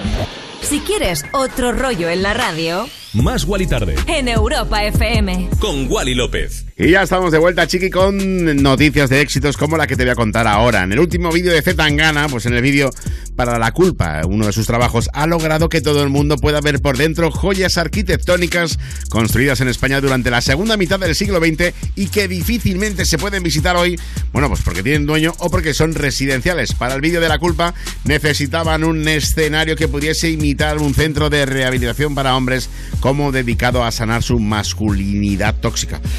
Si quieres otro rollo en la radio, Más Wally tarde. en Europa FM. Con Wally López. Y ya estamos de vuelta, chiqui, con noticias de éxitos como la que te voy a contar ahora. En el último vídeo de Zetangana, pues en el vídeo para la culpa, uno de sus trabajos ha logrado que todo el mundo pueda ver por dentro joyas arquitectónicas construidas en España durante la segunda mitad del siglo XX y que difícilmente se pueden visitar hoy, bueno, pues porque tienen dueño o porque son residenciales. Para el vídeo de la culpa necesitaban un escenario que pudiese imitar un centro de rehabilitación para hombres como dedicado a sanar su masculinidad tóxica.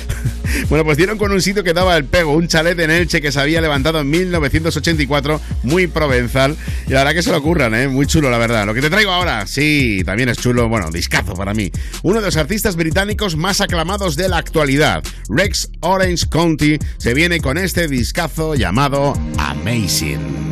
Bueno, pues dieron con un sitio que daba el pego, un chalet en Elche que se había levantado en 1984, muy provenzal. Y la verdad que se lo ocurran, ¿eh? Muy chulo, la verdad. Lo que te traigo ahora, sí, también es chulo, bueno, discazo para mí. Uno de los artistas británicos más aclamados de la actualidad, Rex Orange County, se viene con este discazo llamado Amazing.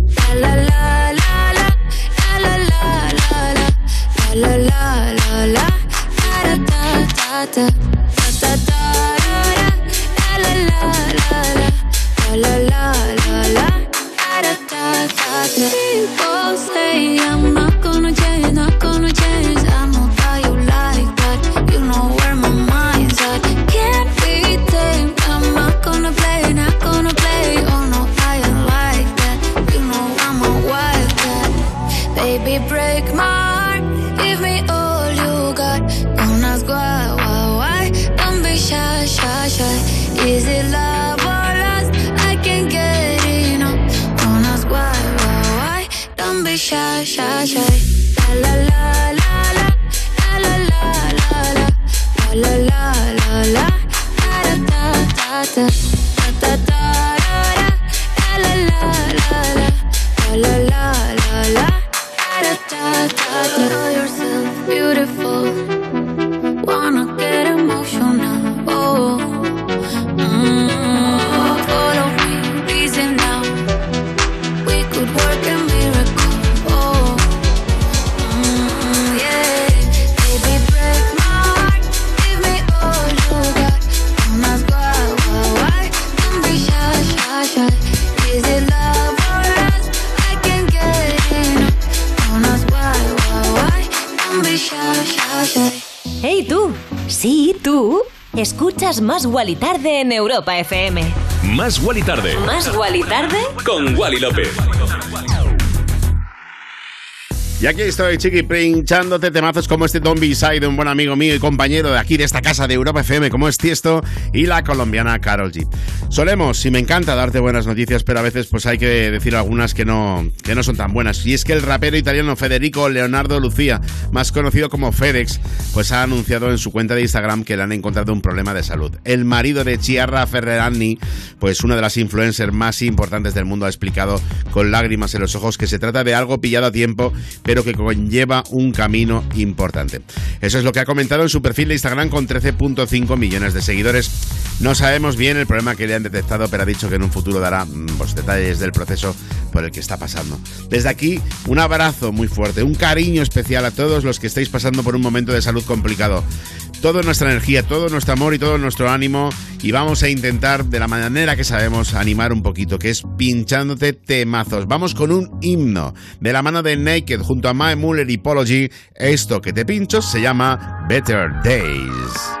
People say I'm escuchas Más Guali Tarde en Europa FM. Más Wally Tarde. Más Guali Tarde Con Wally López. Y aquí estoy, chiqui, pinchándote temazos como este Don Beside, un buen amigo mío y compañero de aquí de esta casa de Europa FM, como es Tiesto, y la colombiana Carol G. Solemos, y me encanta darte buenas noticias, pero a veces pues hay que decir algunas que no, que no son tan buenas. Y es que el rapero italiano Federico Leonardo Lucía, más conocido como FedEx, pues ha anunciado en su cuenta de Instagram que le han encontrado un problema de salud. El marido de Chiara Ferrerani, pues una de las influencers más importantes del mundo, ha explicado con lágrimas en los ojos que se trata de algo pillado a tiempo, pero que conlleva un camino importante. Eso es lo que ha comentado en su perfil de Instagram con 13.5 millones de seguidores. No sabemos bien el problema que le han detectado, pero ha dicho que en un futuro dará mm, los detalles del proceso por el que está pasando. Desde aquí, un abrazo muy fuerte, un cariño especial a todos los que estáis pasando por un momento de salud complicado. Toda nuestra energía, todo nuestro amor y todo nuestro ánimo y vamos a intentar de la manera que sabemos animar un poquito, que es pinchándote temazos. Vamos con un himno de la mano de Naked junto a Mae Muller y Polo G. Esto que te pincho se llama Better Days.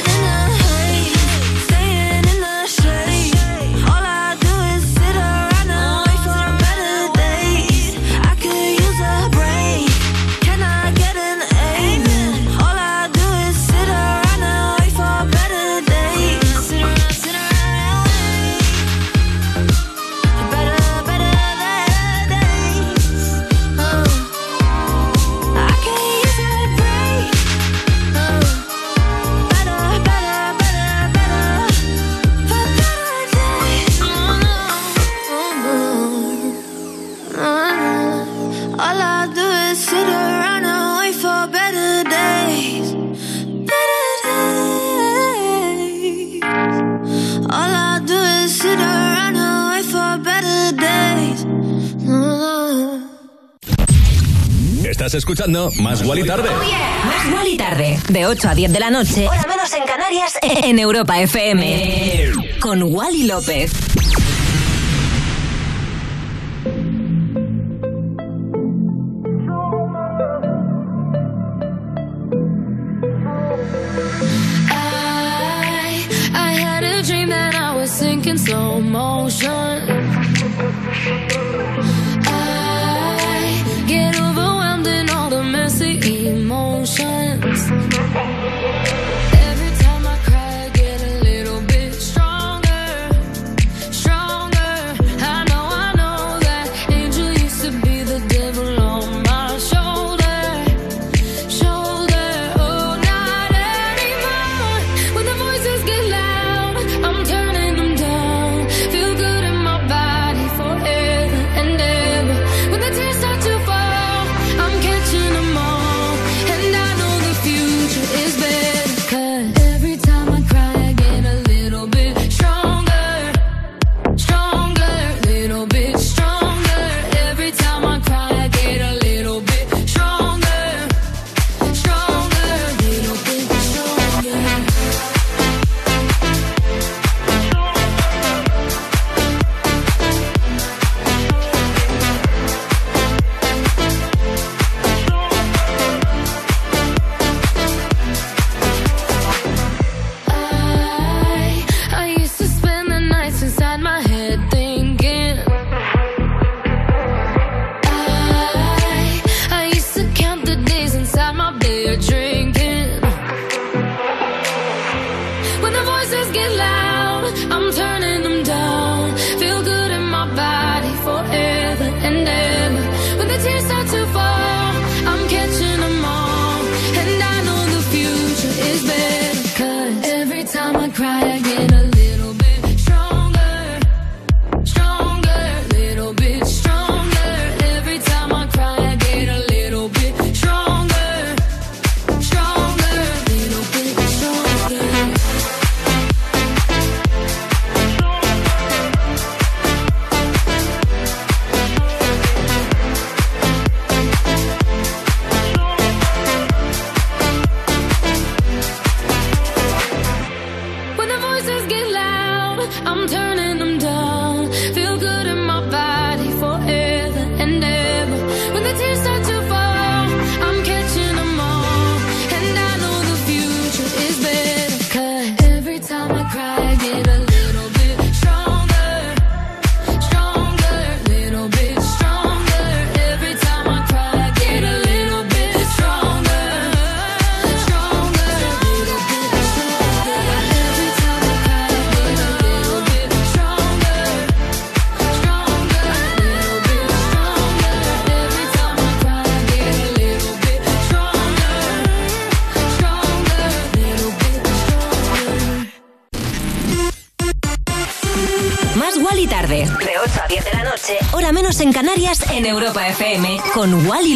Estás escuchando Más Guali Tarde. Oh yeah. Más Guali Tarde. De 8 a 10 de la noche. Hora menos en Canarias. En Europa FM. Con Wally López. I, I had a dream that I was sinking slow motion.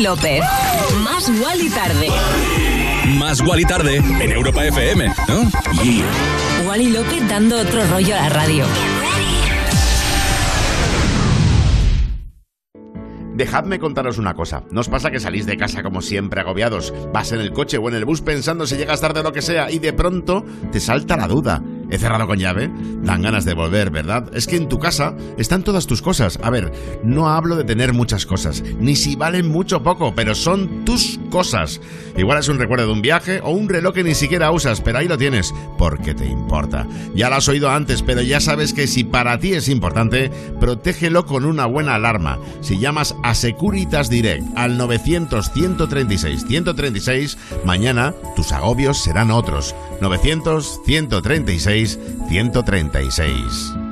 López. Más Wally tarde. Más Wally tarde en Europa FM, ¿no? Yeah. Wally López dando otro rollo a la radio. Dejadme contaros una cosa. ¿No os pasa que salís de casa como siempre agobiados? Vas en el coche o en el bus pensando si llegas tarde o lo que sea y de pronto te salta la duda. ¿He cerrado con llave? Dan ganas de volver, ¿verdad? Es que en tu casa están todas tus cosas. A ver, no hablo de tener muchas cosas, ni si valen mucho o poco, pero son tus cosas. Igual es un recuerdo de un viaje o un reloj que ni siquiera usas, pero ahí lo tienes, porque te importa. Ya lo has oído antes, pero ya sabes que si para ti es importante, protégelo con una buena alarma. Si llamas a Securitas Direct al 900-136-136, mañana tus agobios serán otros. 900-136-136.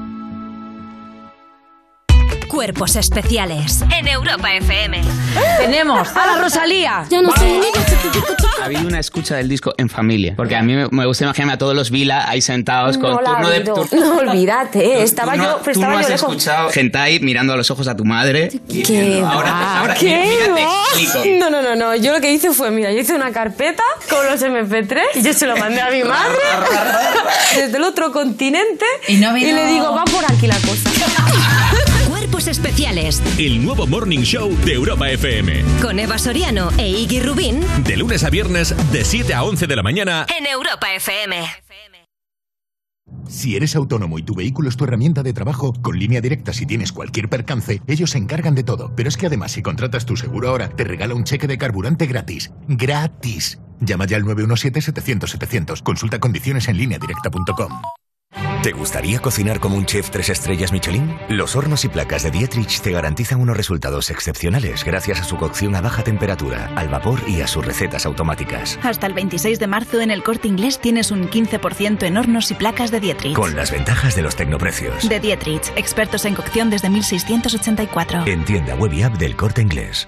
Cuerpos especiales en Europa FM. Tenemos a la Rosalía. Ya no sé. Ha habido una escucha del disco en familia. Porque a mí me, me gusta imaginarme a todos los Vila ahí sentados con No la turno de. tur- No, olvídate. Estaba tú no, yo, tú estaba no yo has lejos. escuchado Gentai mirando a los ojos a tu madre. ¿Qué Ahora, va? ahora, ¿Qué. No, no, no, no. Yo lo que hice fue, mira, yo hice una carpeta con los MP3 y yo se lo mandé a mi madre desde el otro continente y, no vino- le digo, va por aquí la cosa. Cuerpos especiales El nuevo Morning Show de Europa FM. con Eva Soriano e Iggy Rubín De lunes a viernes, de 7 a 11 de la mañana. en Europa FM. Si eres autónomo y tu vehículo es tu herramienta de trabajo, con línea directa si tienes cualquier percance, ellos se encargan de todo. Pero es que además si contratas tu seguro ahora, te regala un cheque de carburante gratis. ¡Gratis! Llama ya al 917-700-700. Consulta condiciones en línea directa.com. ¿Te gustaría cocinar como un chef tres estrellas Michelin? Los hornos y placas de Dietrich te garantizan unos resultados excepcionales gracias a su cocción a baja temperatura, al vapor y a sus recetas automáticas. Hasta el 26 de marzo en el corte inglés tienes un 15% en hornos y placas de Dietrich. Con las ventajas de los tecnoprecios. De Dietrich, expertos en cocción desde 1684. En tienda web y app del corte inglés.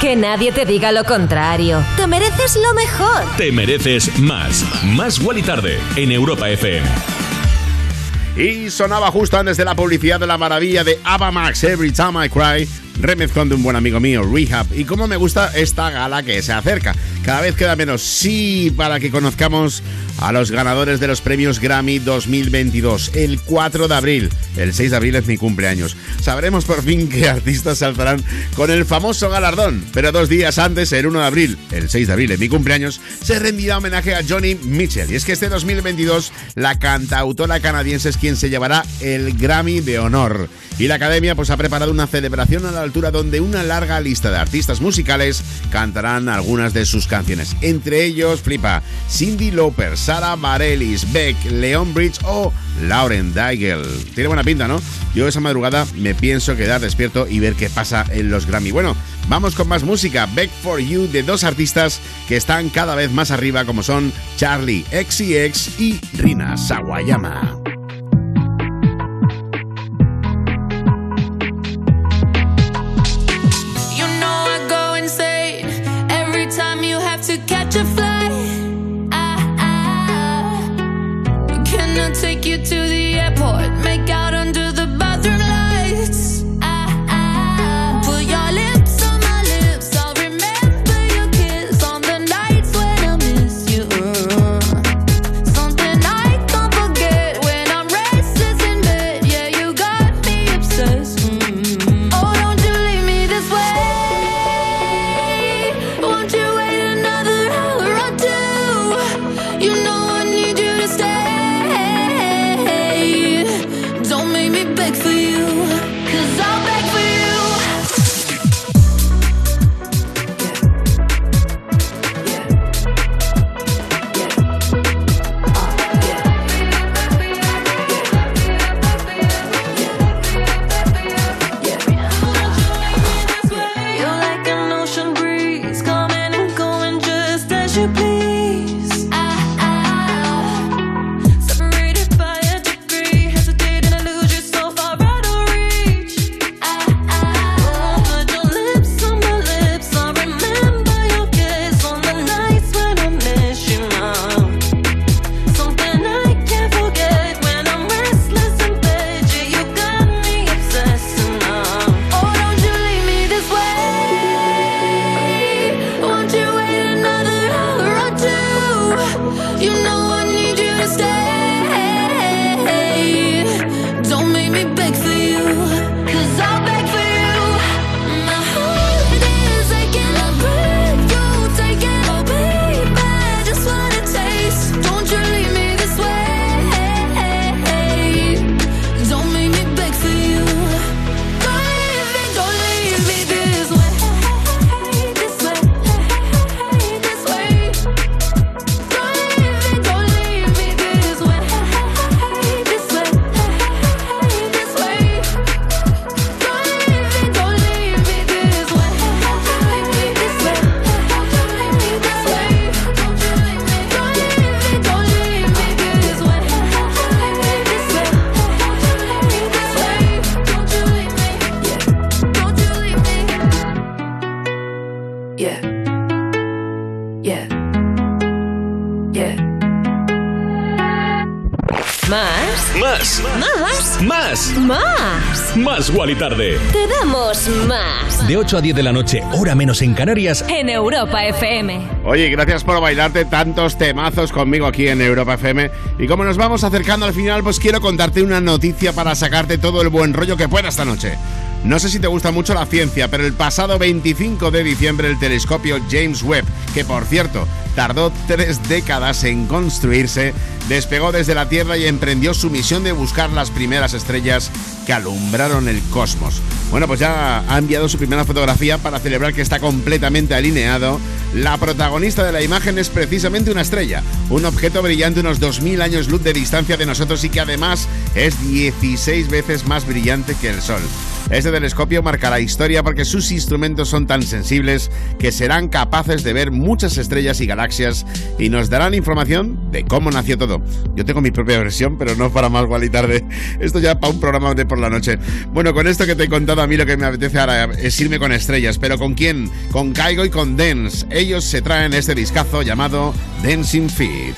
Que nadie te diga lo contrario. Te mereces lo mejor. Te mereces más. Más Wally Tarde en Europa FM. Y sonaba justo antes de la publicidad de la maravilla de Ava Max, Every Time I Cry, remezclando un buen amigo mío, Rehab. Y cómo me gusta esta gala que se acerca. Cada vez queda menos. Sí, para que conozcamos a los ganadores de los premios Grammy 2022. El 4 de abril. El 6 de abril es mi cumpleaños. Sabremos por fin qué artistas saltarán con el famoso galardón. Pero dos días antes, el 1 de abril, el 6 de abril es mi cumpleaños, se rendirá homenaje a Johnny Mitchell. Y es que este 2022 la cantautora canadiense es quien se llevará el Grammy de honor. Y la academia pues ha preparado una celebración a la altura donde una larga lista de artistas musicales cantarán algunas de sus canciones. Entre ellos, flipa, Cindy Lauper, Sara Bareilles, Beck, Leon Bridge o Lauren Daigle. Tiene buena pinta, ¿no? Yo esa madrugada me pienso quedar despierto y ver qué pasa en los Grammy. Bueno, vamos con más música. Beck for You de dos artistas que están cada vez más arriba como son Charlie XCX y Rina Sawayama. Wally Tarde. Te damos más. De 8 a 10 de la noche, hora menos en Canarias. En Europa FM. Oye, gracias por bailarte tantos temazos conmigo aquí en Europa FM. Y como nos vamos acercando al final, pues quiero contarte una noticia para sacarte todo el buen rollo que pueda esta noche. No sé si te gusta mucho la ciencia, pero el pasado 25 de diciembre el telescopio James Webb, que por cierto tardó tres décadas en construirse, despegó desde la Tierra y emprendió su misión de buscar las primeras estrellas que alumbraron el cosmos. Bueno, pues ya ha enviado su primera fotografía para celebrar que está completamente alineado La protagonista de la imagen es precisamente una estrella, un objeto brillante unos 2000 años luz de distancia de nosotros y que además es 16 veces más brillante que el Sol. Este telescopio marcará historia porque sus instrumentos son tan sensibles que serán capaces de ver muchas estrellas y galaxias y nos darán información de cómo nació todo. Yo tengo mi propia versión, pero no para más igual y tarde. Esto ya para un programa de por la noche. Bueno, con esto que te he contado, a mí lo que me apetece ahora es irme con estrellas. ¿Pero con quién? Con Caigo y con Dance. Ellos se traen este discazo llamado Dancing Feet.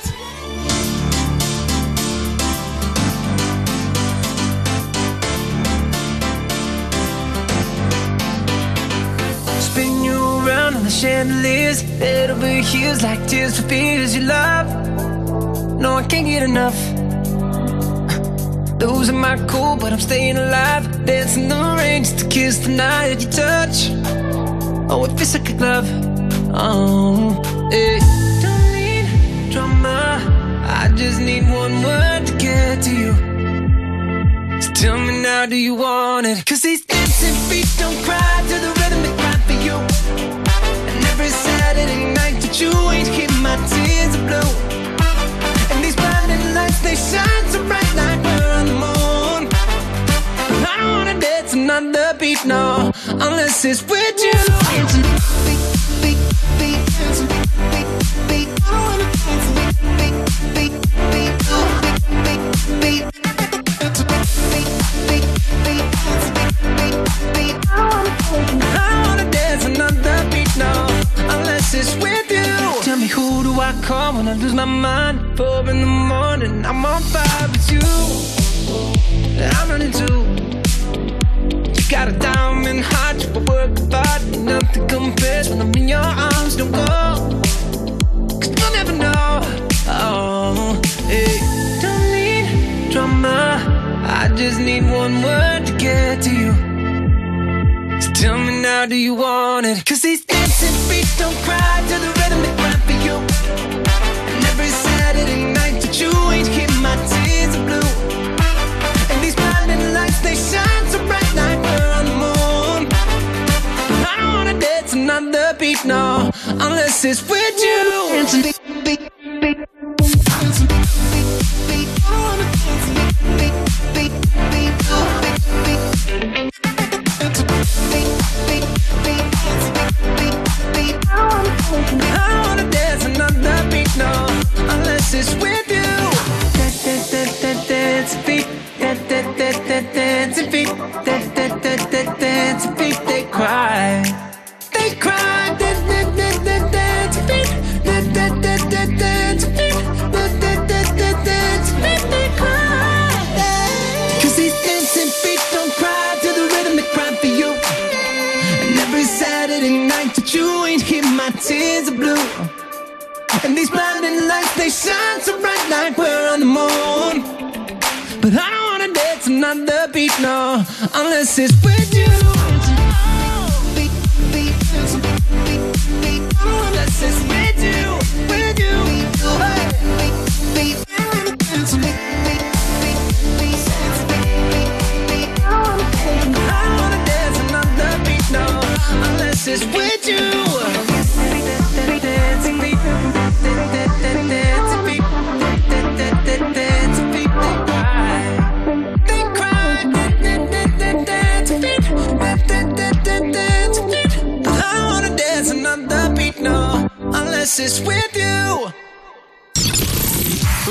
No, I can't get. Losing my cool, but I'm staying alive. Dancing the rain just to kiss the night that you touch. Oh, it feels like a glove. Oh, yeah. Don't need drama. I just need one word to get to you. So tell me now, do you want it? Cause these dancing feet don't cry to the rhythm they cry for you. And every Saturday night that you ain't keep my tears are blue. And these blinding lights, they shine so bright like dance another beat, no, unless it's with you. I wanna dance beat, it's with you. Tell me who do I call when I lose my mind? Four in the morning, I'm on fire with you. I'm running too. Got a diamond heart, you work hard, nothing compares when I'm in your arms. Don't go, cause you'll never know. Oh, hey. Don't need drama, I just need one word to get to you. So tell me now, do you want it? Cause these dancing feet don't cry to the rhythm they cry for you. And every Saturday night that you ain't keep my tears blue. No, unless it's with you. promises.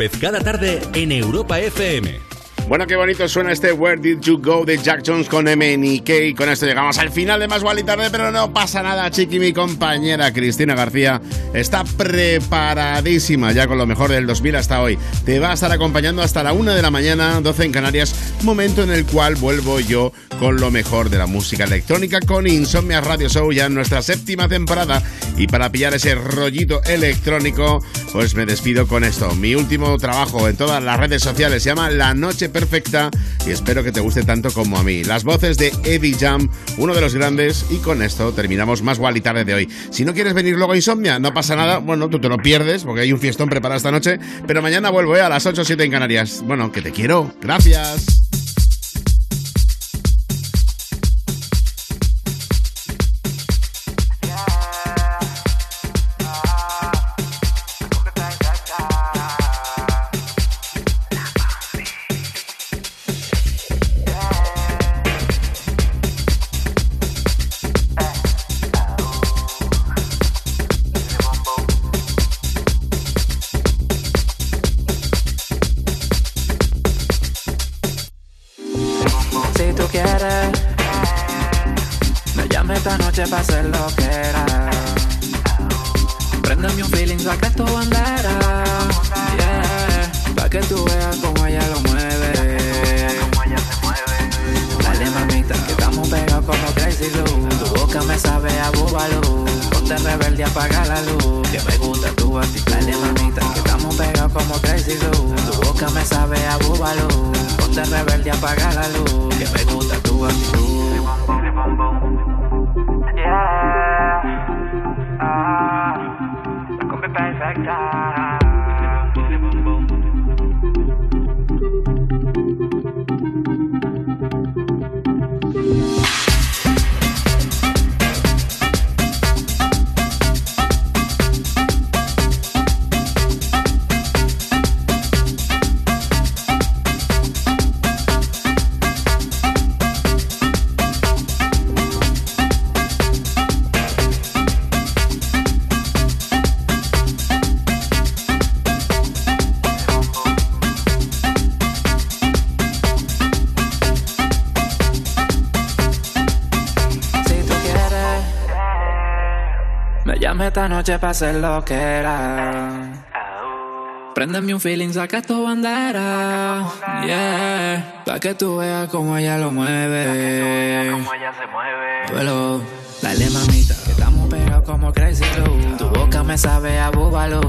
López, cada tarde en Europa FM. Bueno, qué bonito suena este Where Did You Go de Jack Jones con MNK. Y con esto llegamos al final de Más Wally Tarde, pero no pasa nada, Chiqui. Mi compañera Cristina García está preparadísima ya con lo mejor del 2000 hasta hoy. Te va a estar acompañando hasta la 1 de la mañana, 12 en Canarias, momento en el cual vuelvo yo con lo mejor de la música electrónica con Insomnia Radio Show ya en nuestra séptima temporada. Y para pillar ese rollito electrónico, pues me despido con esto. Mi último trabajo en todas las redes sociales se llama La Noche Perfecta y espero que te guste tanto como a mí. Las voces de Eddie Jam, uno de los grandes, y con esto terminamos más y tarde de hoy. Si no quieres venir luego a Insomnia, no pasa nada, bueno, tú te lo pierdes porque hay un fiestón preparado esta noche, pero mañana vuelvo ¿eh? a las 8 o 7 en Canarias. Bueno, que te quiero. Gracias. noche pase lo que era. Préndeme un feeling, saca tu bandera. Yeah. Pa' que tú veas cómo ella lo mueve. Duelo. Dale mamita, que estamos pegados como Crazy Lou. Tu boca me sabe a búbalo.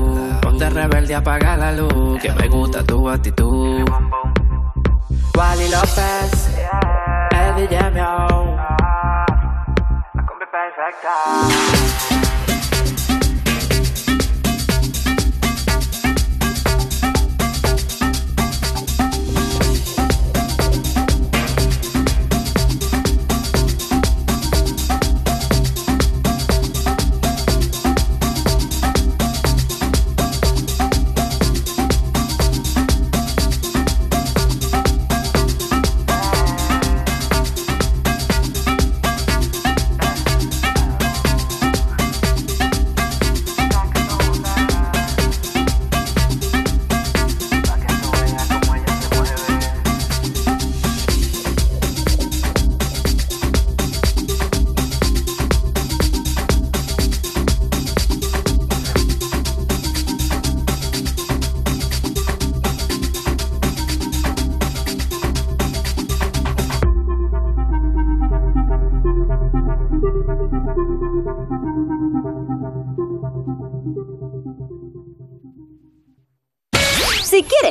Ponte rebelde, apaga la luz. Que me gusta tu actitud. Wally López, el DJ